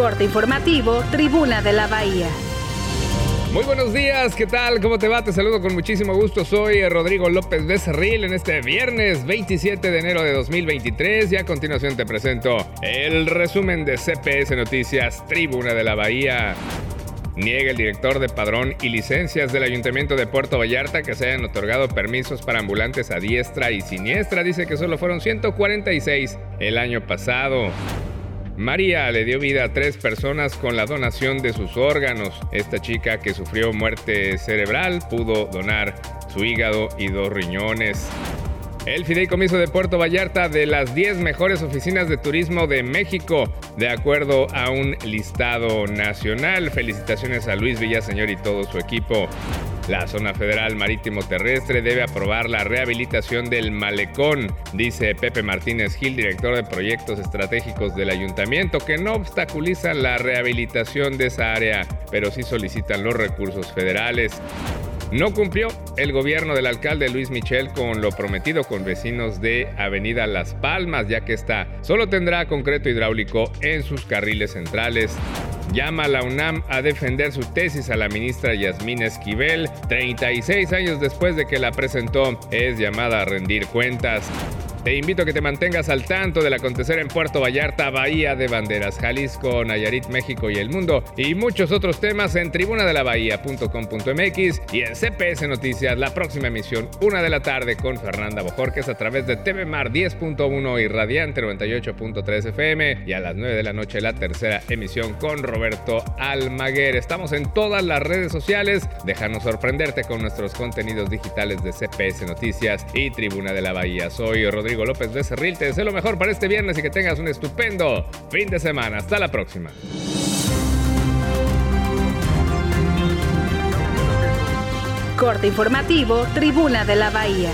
Corte informativo, Tribuna de la Bahía. Muy buenos días, ¿qué tal? ¿Cómo te va? Te saludo con muchísimo gusto. Soy Rodrigo López Becerril en este viernes 27 de enero de 2023 y a continuación te presento el resumen de CPS Noticias, Tribuna de la Bahía. Niega el director de padrón y licencias del Ayuntamiento de Puerto Vallarta que se hayan otorgado permisos para ambulantes a diestra y siniestra. Dice que solo fueron 146 el año pasado. María le dio vida a tres personas con la donación de sus órganos. Esta chica que sufrió muerte cerebral pudo donar su hígado y dos riñones. El Fideicomiso de Puerto Vallarta de las 10 mejores oficinas de turismo de México, de acuerdo a un listado nacional. Felicitaciones a Luis Villaseñor y todo su equipo. La zona federal marítimo terrestre debe aprobar la rehabilitación del malecón, dice Pepe Martínez Gil, director de proyectos estratégicos del ayuntamiento, que no obstaculizan la rehabilitación de esa área, pero sí solicitan los recursos federales. No cumplió el gobierno del alcalde Luis Michel con lo prometido con vecinos de Avenida Las Palmas, ya que esta solo tendrá concreto hidráulico en sus carriles centrales. Llama a la UNAM a defender su tesis a la ministra Yasmín Esquivel. 36 años después de que la presentó, es llamada a rendir cuentas. Te invito a que te mantengas al tanto del acontecer en Puerto Vallarta, Bahía de Banderas, Jalisco, Nayarit, México y el mundo y muchos otros temas en tribunadelabahía.com.mx y en CPS Noticias, la próxima emisión, una de la tarde con Fernanda Bojorques a través de TV Mar 10.1 y Radiante 98.3 FM y a las 9 de la noche la tercera emisión con Roberto Almaguer. Estamos en todas las redes sociales, déjanos sorprenderte con nuestros contenidos digitales de CPS Noticias y Tribuna de la Bahía. Soy Rodrigo Rodrigo López Becerril. Te deseo lo mejor para este viernes y que tengas un estupendo fin de semana. Hasta la próxima. Corte informativo, Tribuna de la Bahía.